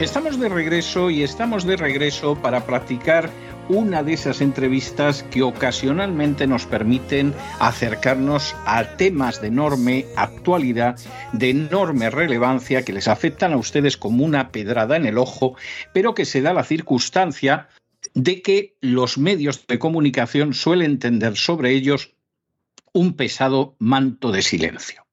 Estamos de regreso y estamos de regreso para practicar una de esas entrevistas que ocasionalmente nos permiten acercarnos a temas de enorme actualidad, de enorme relevancia, que les afectan a ustedes como una pedrada en el ojo, pero que se da la circunstancia de que los medios de comunicación suelen tender sobre ellos un pesado manto de silencio.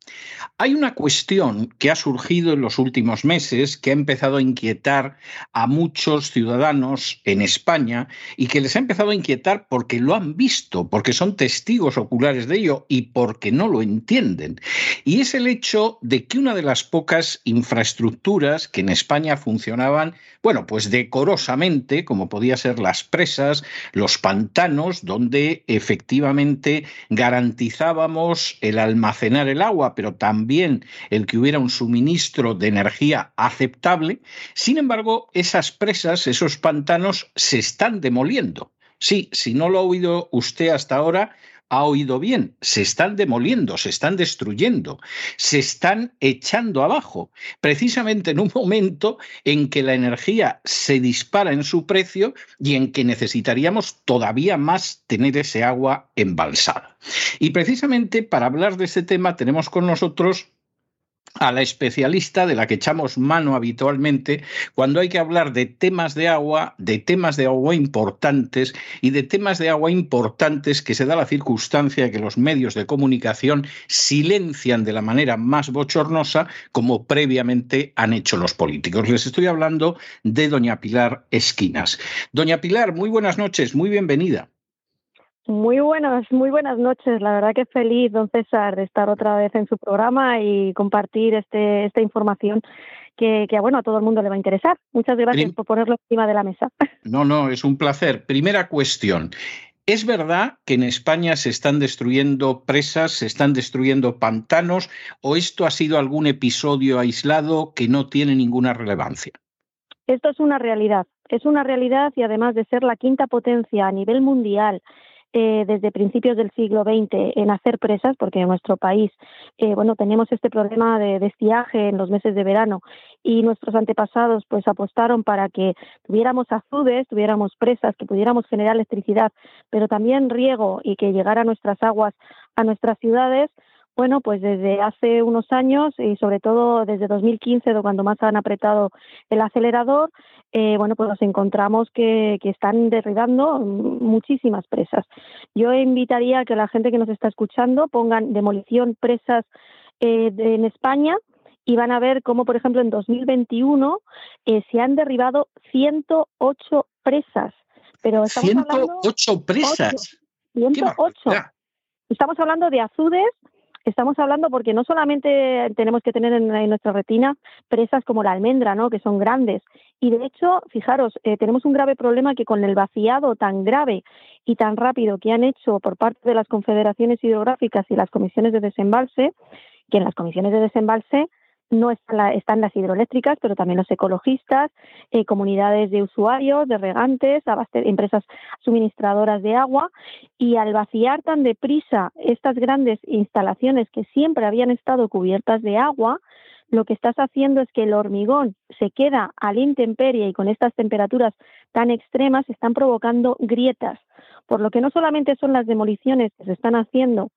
Hay una cuestión que ha surgido en los últimos meses que ha empezado a inquietar a muchos ciudadanos en España y que les ha empezado a inquietar porque lo han visto, porque son testigos oculares de ello y porque no lo entienden. Y es el hecho de que una de las pocas infraestructuras que en España funcionaban, bueno, pues decorosamente, como podía ser las presas, los pantanos, donde efectivamente garantizábamos el almacenar el agua, pero también el que hubiera un suministro de energía aceptable. Sin embargo, esas presas, esos pantanos, se están demoliendo. Sí, si no lo ha oído usted hasta ahora, ha oído bien, se están demoliendo, se están destruyendo, se están echando abajo, precisamente en un momento en que la energía se dispara en su precio y en que necesitaríamos todavía más tener ese agua embalsada. Y precisamente para hablar de ese tema tenemos con nosotros a la especialista de la que echamos mano habitualmente cuando hay que hablar de temas de agua, de temas de agua importantes y de temas de agua importantes que se da la circunstancia de que los medios de comunicación silencian de la manera más bochornosa como previamente han hecho los políticos. Les estoy hablando de doña Pilar Esquinas. Doña Pilar, muy buenas noches, muy bienvenida. Muy buenas, muy buenas noches. La verdad que feliz, don César, de estar otra vez en su programa y compartir este, esta información que, bueno, a todo el mundo le va a interesar. Muchas gracias por ponerlo encima de la mesa. No, no, es un placer. Primera cuestión. ¿Es verdad que en España se están destruyendo presas, se están destruyendo pantanos o esto ha sido algún episodio aislado que no tiene ninguna relevancia? Esto es una realidad, es una realidad y además de ser la quinta potencia a nivel mundial eh, desde principios del siglo XX en hacer presas, porque en nuestro país, eh, bueno, tenemos este problema de, estiaje en los meses de verano. Y nuestros antepasados pues apostaron para que tuviéramos azudes, tuviéramos presas, que pudiéramos generar electricidad, pero también riego y que llegara nuestras aguas a nuestras ciudades, bueno, pues desde hace unos años y sobre todo desde 2015, cuando más han apretado el acelerador, eh, bueno, pues nos encontramos que, están derribando muchísimas presas. Yo invitaría a que la gente que nos está escuchando pongan demolición presas eh, en España y van a ver cómo, por ejemplo, en 2021 eh, se han derribado 108 presas. Pero estamos 108 presas. 108. Estamos hablando de azudes Estamos hablando porque no solamente tenemos que tener en, nuestra retina presas como la almendra, ¿no? que son grandes. Y de hecho, fijaros, eh, tenemos un grave problema que con el vaciado tan grave y tan rápido que han hecho por parte de las confederaciones hidrográficas y las comisiones de desembalse, que en las comisiones de desembalse no están las hidroeléctricas, pero también los ecologistas, eh, comunidades de usuarios, de regantes, empresas suministradoras de agua, y al vaciar tan deprisa estas grandes instalaciones que siempre habían estado cubiertas de agua, lo que estás haciendo es que el hormigón se queda a la intemperie y con estas temperaturas tan extremas están provocando grietas, por lo que no solamente son las demoliciones que se están haciendo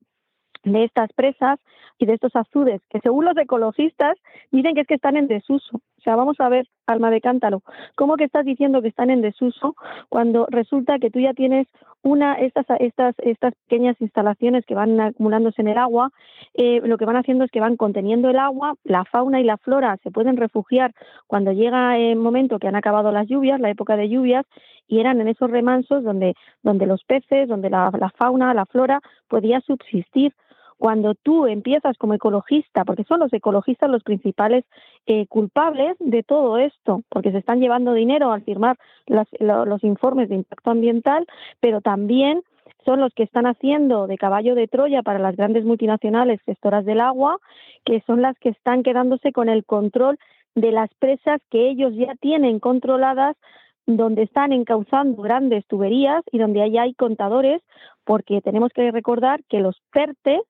de estas presas y de estos azudes, que según los ecologistas dicen que es que están en desuso. O sea, vamos a ver, alma de cántaro, ¿cómo que estás diciendo que están en desuso cuando resulta que tú ya tienes una estas estas estas pequeñas instalaciones que van acumulándose en el agua, eh, lo que van haciendo es que van conteniendo el agua, la fauna y la flora se pueden refugiar cuando llega el momento que han acabado las lluvias, la época de lluvias, y eran en esos remansos donde donde los peces, donde la fauna, la flora podía subsistir Cuando tú empiezas como ecologista, porque son los ecologistas los principales eh, culpables de todo esto, porque se están llevando dinero al firmar los informes de impacto ambiental, pero también son los que están haciendo de caballo de Troya para las grandes multinacionales gestoras del agua, que son las que están quedándose con el control de las presas que ellos ya tienen controladas donde están encauzando grandes tuberías y donde ahí hay contadores, porque tenemos que recordar que los PERTE,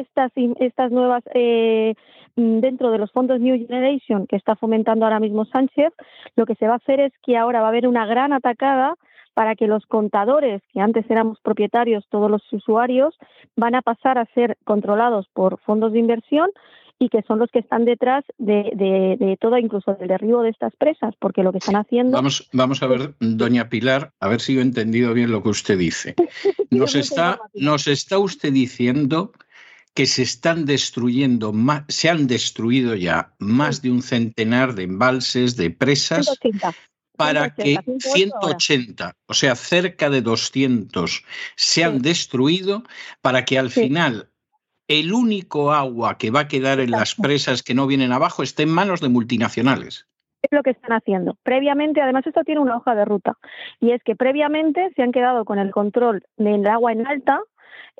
estas, estas nuevas, eh, dentro de los fondos New Generation que está fomentando ahora mismo Sánchez, lo que se va a hacer es que ahora va a haber una gran atacada para que los contadores, que antes éramos propietarios todos los usuarios, van a pasar a ser controlados por fondos de inversión y que son los que están detrás de, de, todo, incluso del derribo de estas presas, porque lo que están haciendo. Vamos, vamos a ver, doña Pilar, a ver si yo he entendido bien lo que usted dice. Nos está, nos está usted diciendo que se están destruyendo, se han destruido ya más de un centenar de embalses, de presas, para que 180, o sea, cerca de 200, se han destruido para que al final el único agua que va a quedar en las presas que no vienen abajo esté en manos de multinacionales. Es lo que están haciendo. Previamente, además esto tiene una hoja de ruta, y es que previamente se han quedado con el control del agua en alta,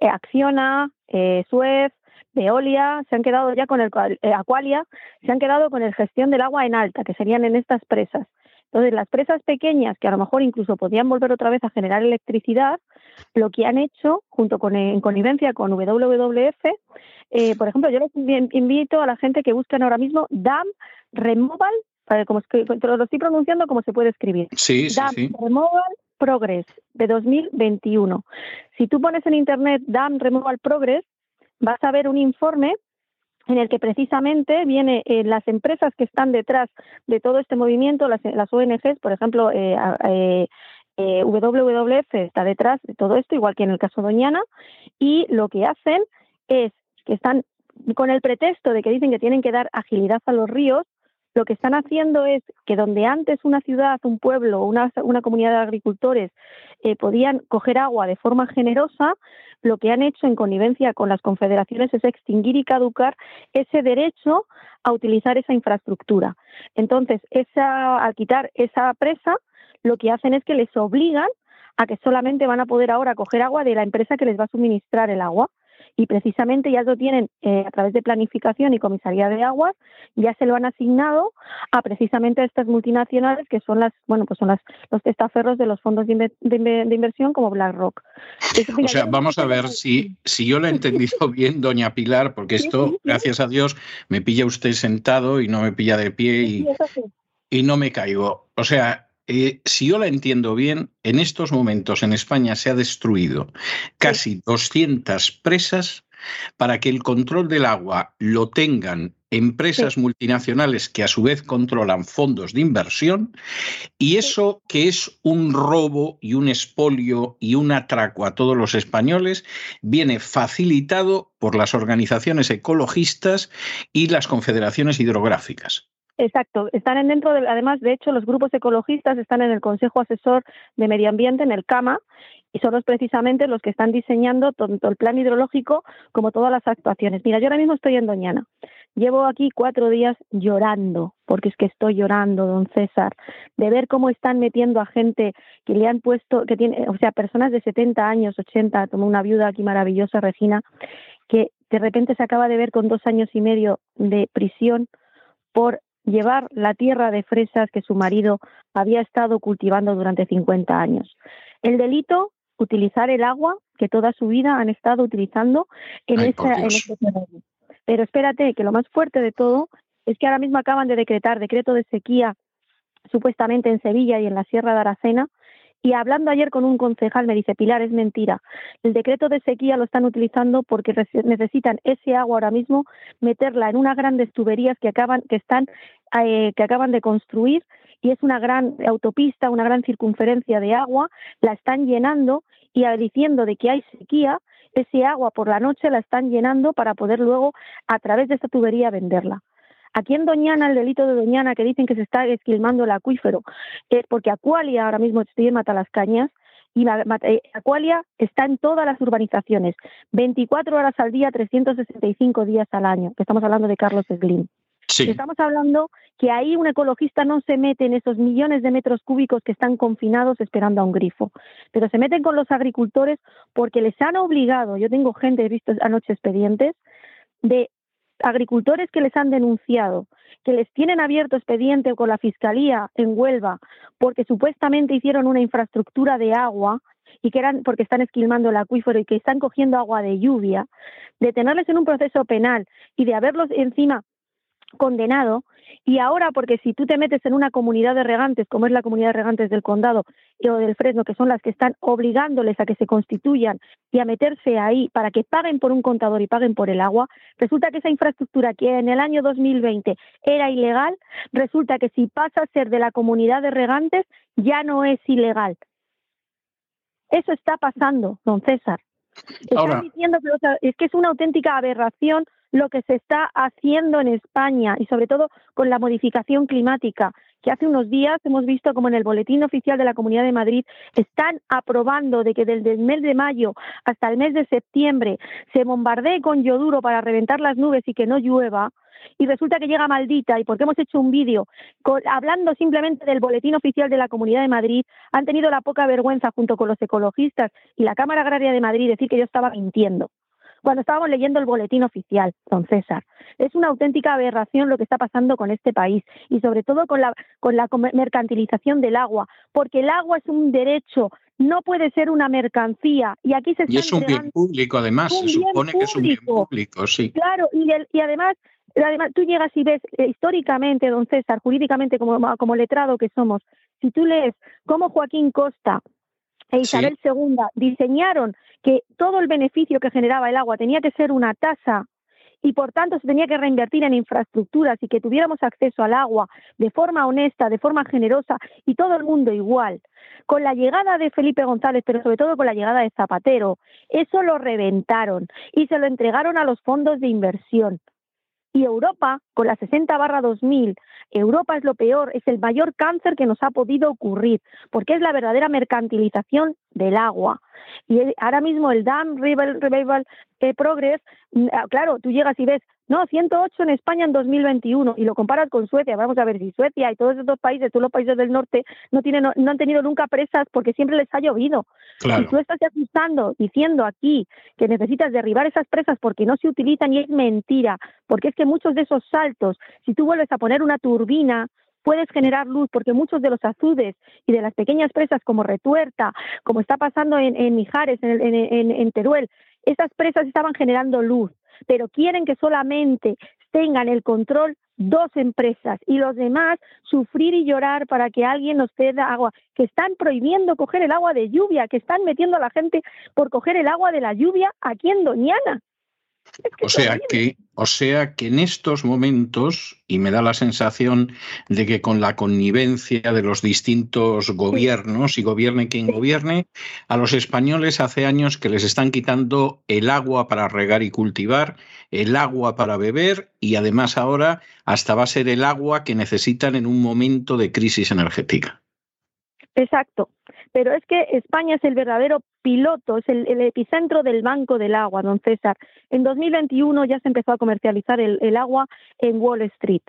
eh, Acciona, eh, Suez, Veolia, se han quedado ya con el eh, Aqualia, se han quedado con el gestión del agua en alta, que serían en estas presas. Entonces, las presas pequeñas, que a lo mejor incluso podían volver otra vez a generar electricidad, lo que han hecho, junto con en connivencia con WWF, eh, por ejemplo, yo les invito a la gente que busquen ahora mismo DAM Removal, como lo estoy pronunciando como se puede escribir. Sí, DAM Removal Progress de 2021. Si tú pones en internet DAM Removal Progress, vas a ver un informe en el que precisamente viene eh, las empresas que están detrás de todo este movimiento, las, ONGs, por ejemplo, eh, eh, WWF está detrás de todo esto, igual que en el caso Doñana, y lo que hacen es que están con el pretexto de que dicen que tienen que dar agilidad a los ríos, lo que están haciendo es que donde antes una ciudad, un pueblo, una, comunidad de agricultores eh, podían coger agua de forma generosa, lo que han hecho en connivencia con las confederaciones es extinguir y caducar ese derecho a utilizar esa infraestructura. Entonces, al quitar esa presa, lo que hacen es que les obligan a que solamente van a poder ahora coger agua de la empresa que les va a suministrar el agua y precisamente ya lo tienen eh, a través de planificación y comisaría de aguas, ya se lo han asignado a precisamente a estas multinacionales que son las, bueno, pues son las, los testaferros de los fondos de, inversión como BlackRock. o sea, vamos a ver si, si yo lo he entendido bien, doña Pilar, porque esto, gracias a Dios, me pilla usted sentado y no me pilla de pie y, y no me caigo. O sea, eh, si yo la entiendo bien, en estos momentos en España se ha destruido casi 200 presas para que el control del agua lo tengan empresas multinacionales que a su vez controlan fondos de inversión y eso que es un robo y un expolio y un atraco a todos los españoles viene facilitado por las organizaciones ecologistas y las confederaciones hidrográficas. Exacto, están dentro, de, además, de hecho, los grupos ecologistas están en el Consejo Asesor de Medio Ambiente, en el CAMA, y son los precisamente los que están diseñando tanto el plan hidrológico como todas las actuaciones. Mira, yo ahora mismo estoy en Doñana. Llevo aquí cuatro días llorando, porque es que estoy llorando, don César, de ver cómo están metiendo a gente que le han puesto, que tiene, o sea, personas de 70 años, 80, como una viuda aquí maravillosa, Regina, que de repente se acaba de ver con dos años y medio de prisión por llevar la tierra de fresas que su marido había estado cultivando durante 50 años. El delito, utilizar el agua que toda su vida han estado utilizando en, esa, en este terreno. Pero espérate, que lo más fuerte de todo es que ahora mismo acaban de decretar decreto de sequía supuestamente en Sevilla y en la Sierra de Aracena, y hablando ayer con un concejal me dice, Pilar, es mentira. El decreto de sequía lo están utilizando porque necesitan ese agua ahora mismo, meterla en unas grandes tuberías que acaban, que están, eh, que acaban de construir y es una gran autopista, una gran circunferencia de agua, la están llenando y diciendo de que hay sequía, ese agua por la noche la están llenando para poder luego a través de esta tubería venderla. Aquí en Doñana, el delito de Doñana, que dicen que se está esquilmando el acuífero, es porque Acualia ahora mismo estoy en Matalascañas, Y eh, Aqualia está en todas las urbanizaciones, 24 horas al día, 365 días al año, estamos hablando de Carlos Slim. Estamos hablando que ahí un ecologista no se mete en esos millones de metros cúbicos que están confinados esperando a un grifo, pero se meten con los agricultores porque les han obligado, yo tengo gente, he visto anoche expedientes, de agricultores que les han denunciado, que les tienen abierto expediente con la Fiscalía en Huelva porque supuestamente hicieron una infraestructura de agua y que eran porque están esquilmando el acuífero y que están cogiendo agua de lluvia, de tenerles en un proceso penal y de haberlos encima condenado y ahora porque si tú te metes en una comunidad de regantes como es la comunidad de regantes del condado o del Fresno que son las que están obligándoles a que se constituyan y a meterse ahí para que paguen por un contador y paguen por el agua resulta que esa infraestructura que en el año 2020 era ilegal resulta que si pasa a ser de la comunidad de regantes ya no es ilegal. Eso está pasando don César. Están diciendo que es que es una auténtica aberración lo que se está haciendo en España y sobre todo con la modificación climática, que hace unos días hemos visto como en el boletín oficial de la Comunidad de Madrid están aprobando de que desde el mes de mayo hasta el mes de septiembre se bombardee con yoduro para reventar las nubes y que no llueva, y resulta que llega maldita y porque hemos hecho un vídeo hablando simplemente del boletín oficial de la Comunidad de Madrid, han tenido la poca vergüenza junto con los ecologistas y la Cámara Agraria de Madrid decir que yo estaba mintiendo cuando estábamos leyendo el boletín oficial, don César. Es una auténtica aberración lo que está pasando con este país y sobre todo con la, con la mercantilización del agua, porque el agua es un derecho, no puede ser una mercancía. Y aquí se Y es un bien público, además, se supone que es un bien público, sí. Claro, y, y además Además, tú llegas y ves eh, históricamente, don César, jurídicamente como, como letrado que somos, si tú lees cómo Joaquín Costa e Isabel II diseñaron que todo el beneficio que generaba el agua tenía que ser una tasa y por tanto se tenía que reinvertir en infraestructuras y que tuviéramos acceso al agua de forma honesta, de forma generosa y todo el mundo igual. Con la llegada de Felipe González, pero sobre todo con la llegada de Zapatero, eso lo reventaron y se lo entregaron a los fondos de inversión. Y Europa, con la 60 barra 2000, Europa es lo peor, es el mayor cáncer que nos ha podido ocurrir, porque es la verdadera mercantilización del agua. Y ahora mismo el Dam Revival, eh, Progress, mm, ah, claro, tú llegas y ves no, 108 en España en 2021 y lo comparas con Suecia. Vamos a ver si Suecia y todos estos países, todos los países del norte, no tienen, no, han tenido nunca presas porque siempre les ha llovido. Y tú estás asustando, diciendo aquí que necesitas derribar esas presas porque no se utilizan y es mentira, porque es que muchos de esos saltos, si tú vuelves a poner una turbina, puedes generar luz, porque muchos de los azudes y de las pequeñas presas como Retuerta, como está pasando en, Mijares, en, en, en Teruel, esas presas estaban generando luz pero quieren que solamente tengan el control dos empresas y los demás sufrir y llorar para que alguien nos ceda agua, que están prohibiendo coger el agua de lluvia, que están metiendo a la gente por coger el agua de la lluvia aquí en Doñana o sea que, o sea que en estos momentos, y me da la sensación de que con la connivencia de los distintos gobiernos, y gobierne quien gobierne, a los españoles hace años que les están quitando el agua para regar y cultivar, el agua para beber, y además ahora hasta va a ser el agua que necesitan en un momento de crisis energética. Exacto pero es que España es el verdadero piloto, es el, epicentro del Banco del Agua, don César. En 2021 ya se empezó a comercializar el agua en Wall Street.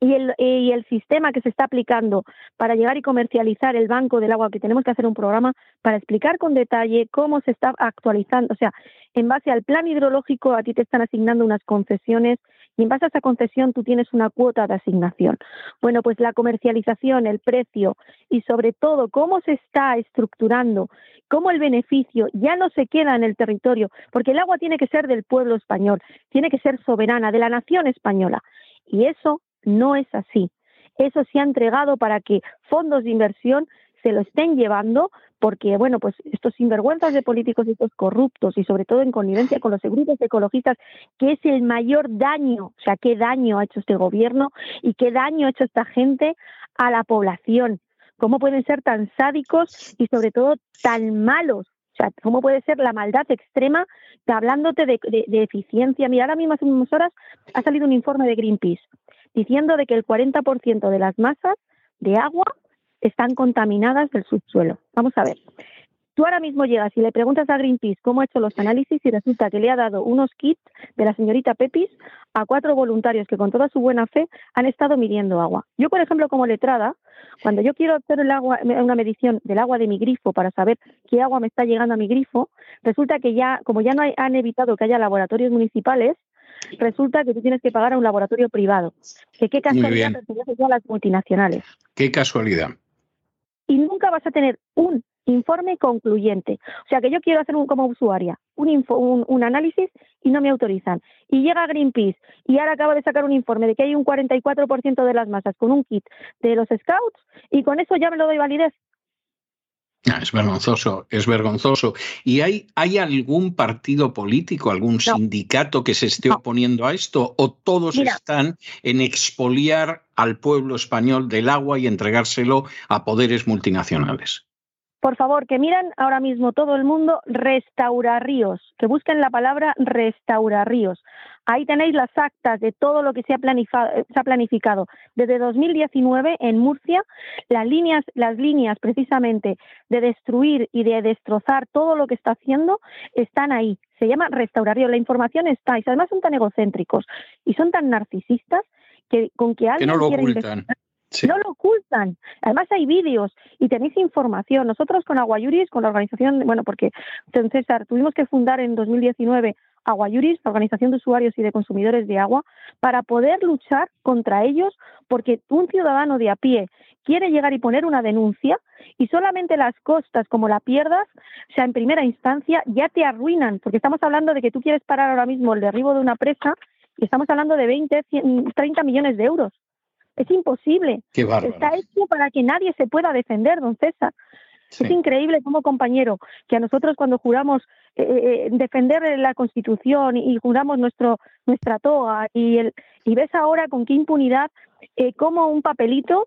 Y el, y el, sistema que se está aplicando para llegar y comercializar el banco del agua, que tenemos que hacer un programa para explicar con detalle cómo se está actualizando. O sea, en base al plan hidrológico a ti te están asignando unas concesiones y en base a esa concesión tú tienes una cuota de asignación. Bueno, pues la comercialización, el precio y sobre todo cómo se está estructurando, cómo el beneficio ya no se queda en el territorio, porque el agua tiene que ser del pueblo español, tiene que ser soberana, de la nación española. Y eso no es así. Eso se ha entregado para que fondos de inversión se lo estén llevando porque, bueno, pues estos sinvergüenzas de políticos, estos corruptos y sobre todo en connivencia con los grupos ecologistas, que es el mayor daño, o sea, qué daño ha hecho este gobierno y qué daño ha hecho esta gente a la población. ¿Cómo pueden ser tan sádicos y sobre todo tan malos? O sea, ¿cómo puede ser la maldad extrema hablándote de, de eficiencia? Mira, ahora mismo hace unas horas ha salido un informe de Greenpeace diciendo de que el 40% de las masas de agua están contaminadas del subsuelo. Vamos a ver. Tú ahora mismo llegas y le preguntas a Greenpeace cómo ha hecho los análisis y resulta que le ha dado unos kits de la señorita Pepis a cuatro voluntarios que con toda su buena fe han estado midiendo agua. Yo, por ejemplo, como letrada, cuando yo quiero hacer el agua, una medición del agua de mi grifo para saber qué agua me está llegando a mi grifo, resulta que ya, como ya no han evitado que haya laboratorios municipales, resulta que tú tienes que pagar a un laboratorio privado. Que qué casualidad a las multinacionales. Qué casualidad. Y nunca vas a tener un informe concluyente. O sea, que yo quiero hacer un, como usuaria un, un, análisis y no me autorizan. Y llega Greenpeace y ahora acaba de sacar un informe de que hay un 44% de las masas con un kit de los scouts y con eso ya me lo doy validez. Ah, es vergonzoso, es vergonzoso. ¿Y hay, hay algún partido político, algún sindicato que se esté oponiendo a esto? ¿O todos están en expoliar al pueblo español del agua y entregárselo a poderes multinacionales? Por favor, que miren ahora mismo todo el mundo Restaura Ríos, que busquen la palabra Restaura Ríos. Ahí tenéis las actas de todo lo que se ha, se ha planificado. Desde 2019 en Murcia, las líneas, las líneas precisamente de destruir y de destrozar todo lo que está haciendo están ahí. Se llama Restaurar Ríos. La información está. Y además son tan egocéntricos y son tan narcisistas que con que alguien que no lo ocultan. No lo ocultan. Además hay vídeos y tenéis información. Nosotros con Aguayuris, con la organización, bueno, porque César, tuvimos que fundar en 2019 Aguayuris, la organización de usuarios y de consumidores de agua, para poder luchar contra ellos, porque un ciudadano de a pie quiere llegar y poner una denuncia y solamente las costas, como la pierdas, o sea, en primera instancia, ya te arruinan, porque estamos hablando de que tú quieres parar ahora mismo el derribo de una presa y estamos hablando de 20, 30 millones de euros. Es imposible. Está hecho para que nadie se pueda defender, don César. Es increíble como compañero que a nosotros cuando juramos eh, eh, defender la Constitución y, juramos nuestro nuestra toga y el y ves ahora con qué impunidad eh, como un papelito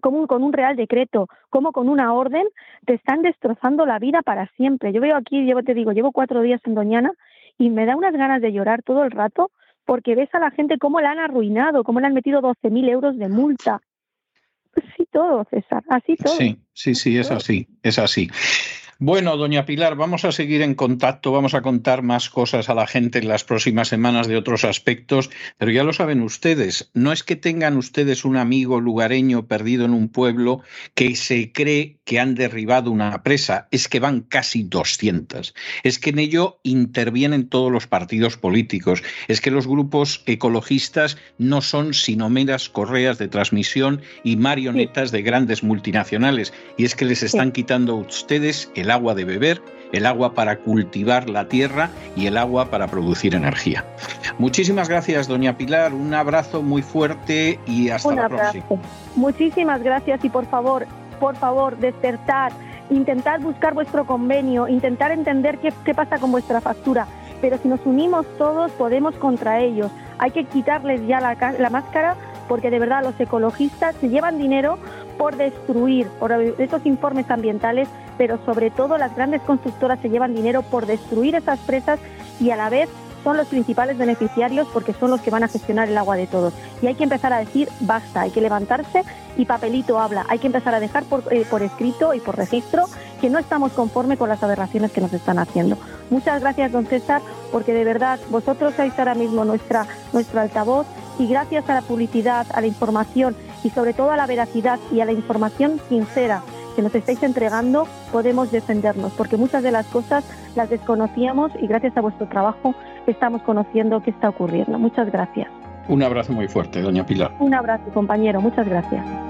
como con un real decreto, como con una orden, te están destrozando la vida para siempre. Yo veo aquí, yo te digo, llevo cuatro días en Doñana y me da unas ganas de llorar todo el rato porque ves a la gente cómo la han arruinado, cómo le han metido 12.000 euros de multa. Sí, todo, César, así todo. Sí, sí, sí, es así, es así. Bueno, doña Pilar, vamos a seguir en contacto, vamos a contar más cosas a la gente en las próximas semanas de otros aspectos, pero ya lo saben ustedes, no es que tengan ustedes un amigo lugareño perdido en un pueblo que se cree que han derribado una presa, es que van casi 200. Es que en ello intervienen todos los partidos políticos, es que los grupos ecologistas no son sino meras correas de transmisión y marionetas de grandes multinacionales, y es que les están quitando a ustedes el el agua de beber, el agua para cultivar la tierra y el agua para producir energía. Muchísimas gracias, doña Pilar. Un abrazo muy fuerte y hasta la próxima. Muchísimas gracias y por favor, por favor, despertar, intentar buscar vuestro convenio, intentar entender qué, qué pasa con vuestra factura. Pero si nos unimos todos, podemos contra ellos. Hay que quitarles ya la, la máscara porque de verdad los ecologistas se llevan dinero por destruir, por estos informes ambientales, pero sobre todo las grandes constructoras se llevan dinero por destruir esas presas y a la vez son los principales beneficiarios porque son los que van a gestionar el agua de todos. Y hay que empezar a decir basta, hay que levantarse y papelito habla. Hay que empezar a dejar por, eh, escrito y por registro que no estamos conforme con las aberraciones que nos están haciendo. Muchas gracias, don César, porque de verdad vosotros sois ahora mismo nuestra, nuestro altavoz y gracias a la publicidad, a la información y sobre todo a la veracidad y a la información sincera que nos estáis entregando, podemos defendernos, porque muchas de las cosas las desconocíamos y gracias a vuestro trabajo estamos conociendo qué está ocurriendo. Muchas gracias. Un abrazo muy fuerte, doña Pilar. Un abrazo, compañero. Muchas gracias.